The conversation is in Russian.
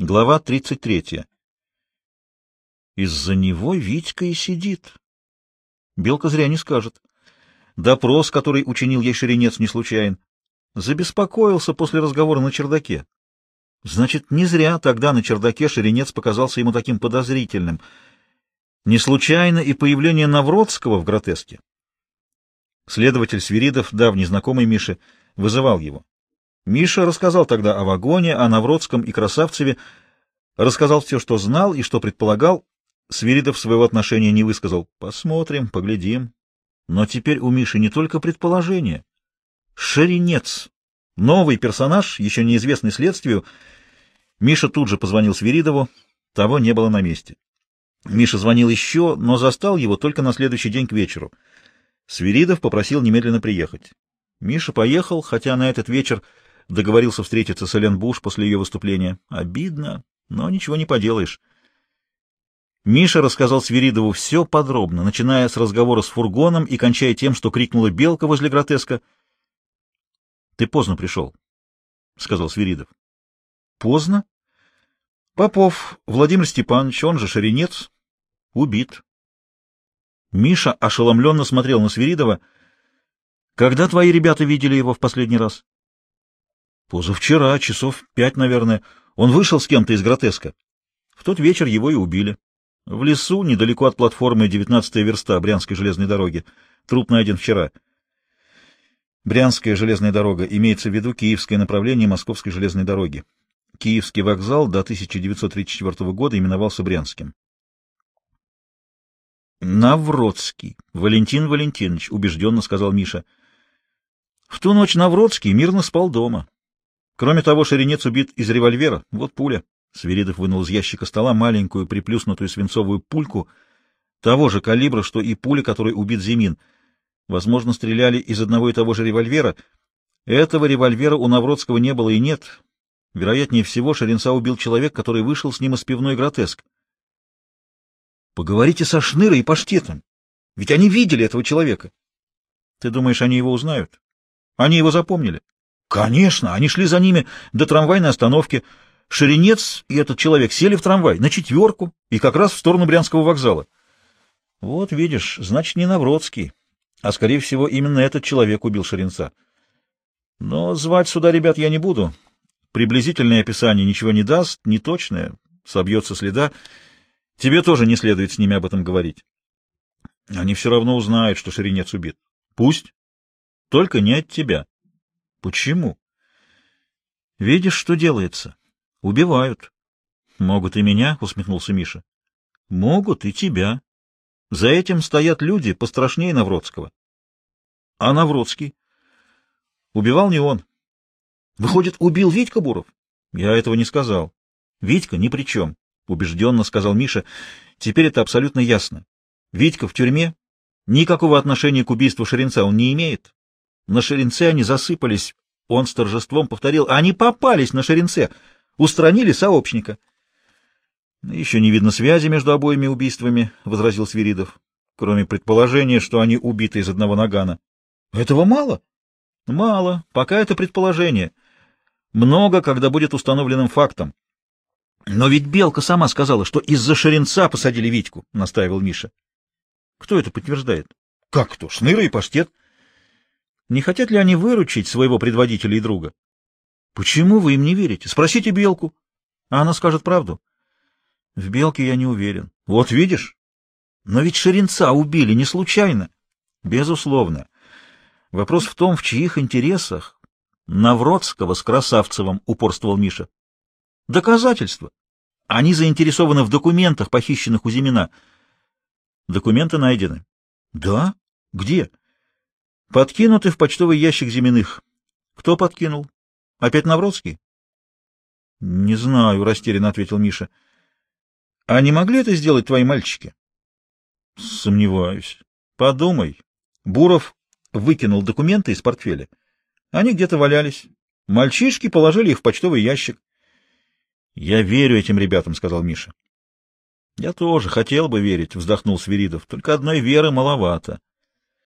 Глава 33. Из-за него Витька и сидит. Белка зря не скажет. Допрос, который учинил ей Шеренец, не случайен. Забеспокоился после разговора на чердаке. Значит, не зря тогда на чердаке Шеренец показался ему таким подозрительным. Не случайно и появление Навродского в гротеске. Следователь Свиридов, давний знакомый Миши, вызывал его. Миша рассказал тогда о вагоне, о Навродском и Красавцеве, рассказал все, что знал и что предполагал. Свиридов своего отношения не высказал. Посмотрим, поглядим. Но теперь у Миши не только предположение. Шеренец. Новый персонаж, еще неизвестный следствию. Миша тут же позвонил Свиридову. Того не было на месте. Миша звонил еще, но застал его только на следующий день к вечеру. Свиридов попросил немедленно приехать. Миша поехал, хотя на этот вечер договорился встретиться с Элен Буш после ее выступления. Обидно, но ничего не поделаешь. Миша рассказал Свиридову все подробно, начиная с разговора с фургоном и кончая тем, что крикнула белка возле гротеска. — Ты поздно пришел, — сказал Свиридов. — Поздно? Попов Владимир Степанович, он же Шеренец, убит. Миша ошеломленно смотрел на Свиридова. — Когда твои ребята видели его в последний раз? — Позавчера, часов пять, наверное, он вышел с кем-то из гротеска. В тот вечер его и убили. В лесу, недалеко от платформы 19-я верста Брянской железной дороги. Труп найден вчера. Брянская железная дорога имеется в виду киевское направление Московской железной дороги. Киевский вокзал до 1934 года именовался Брянским. Навродский. Валентин Валентинович, убежденно сказал Миша. В ту ночь Навродский мирно спал дома. Кроме того, Шеренец убит из револьвера. Вот пуля. Свиридов вынул из ящика стола маленькую приплюснутую свинцовую пульку того же калибра, что и пуля, которой убит Зимин. Возможно, стреляли из одного и того же револьвера. Этого револьвера у Навродского не было и нет. Вероятнее всего, Шеренца убил человек, который вышел с ним из пивной гротеск. Поговорите со Шнырой и Паштетом. Ведь они видели этого человека. Ты думаешь, они его узнают? Они его запомнили. Конечно, они шли за ними до трамвайной остановки. Шеренец и этот человек сели в трамвай на четверку и как раз в сторону Брянского вокзала. Вот видишь, значит, не Навродский, а, скорее всего, именно этот человек убил Шеренца. Но звать сюда ребят я не буду. Приблизительное описание ничего не даст, не точное, собьется следа. Тебе тоже не следует с ними об этом говорить. Они все равно узнают, что Шеренец убит. Пусть. Только не от тебя. Почему? Видишь, что делается? Убивают. Могут и меня, усмехнулся Миша. Могут и тебя. За этим стоят люди пострашнее Навродского. А Навродский? Убивал не он. Выходит, убил Витька Буров? Я этого не сказал. Витька ни при чем, убежденно сказал Миша. Теперь это абсолютно ясно. Витька в тюрьме. Никакого отношения к убийству Шеренца он не имеет. На Шеренце они засыпались. Он с торжеством повторил. Они попались на Шеренце. Устранили сообщника. Еще не видно связи между обоими убийствами, — возразил Свиридов, кроме предположения, что они убиты из одного нагана. Этого мало? Мало. Пока это предположение. Много, когда будет установленным фактом. Но ведь Белка сама сказала, что из-за Шеренца посадили Витьку, — настаивал Миша. Кто это подтверждает? Как кто? Шныра и паштет. Не хотят ли они выручить своего предводителя и друга? Почему вы им не верите? Спросите Белку. А она скажет правду. В Белке я не уверен. Вот видишь? Но ведь Шеренца убили не случайно. Безусловно. Вопрос в том, в чьих интересах Навродского с Красавцевым упорствовал Миша. Доказательства. Они заинтересованы в документах, похищенных у Зимина. Документы найдены. Да? Где? Подкинуты в почтовый ящик Зиминых. Кто подкинул? Опять Навродский? — Не знаю, — растерянно ответил Миша. — А не могли это сделать твои мальчики? — Сомневаюсь. — Подумай. Буров выкинул документы из портфеля. Они где-то валялись. Мальчишки положили их в почтовый ящик. — Я верю этим ребятам, — сказал Миша. — Я тоже хотел бы верить, — вздохнул Свиридов. — Только одной веры маловато.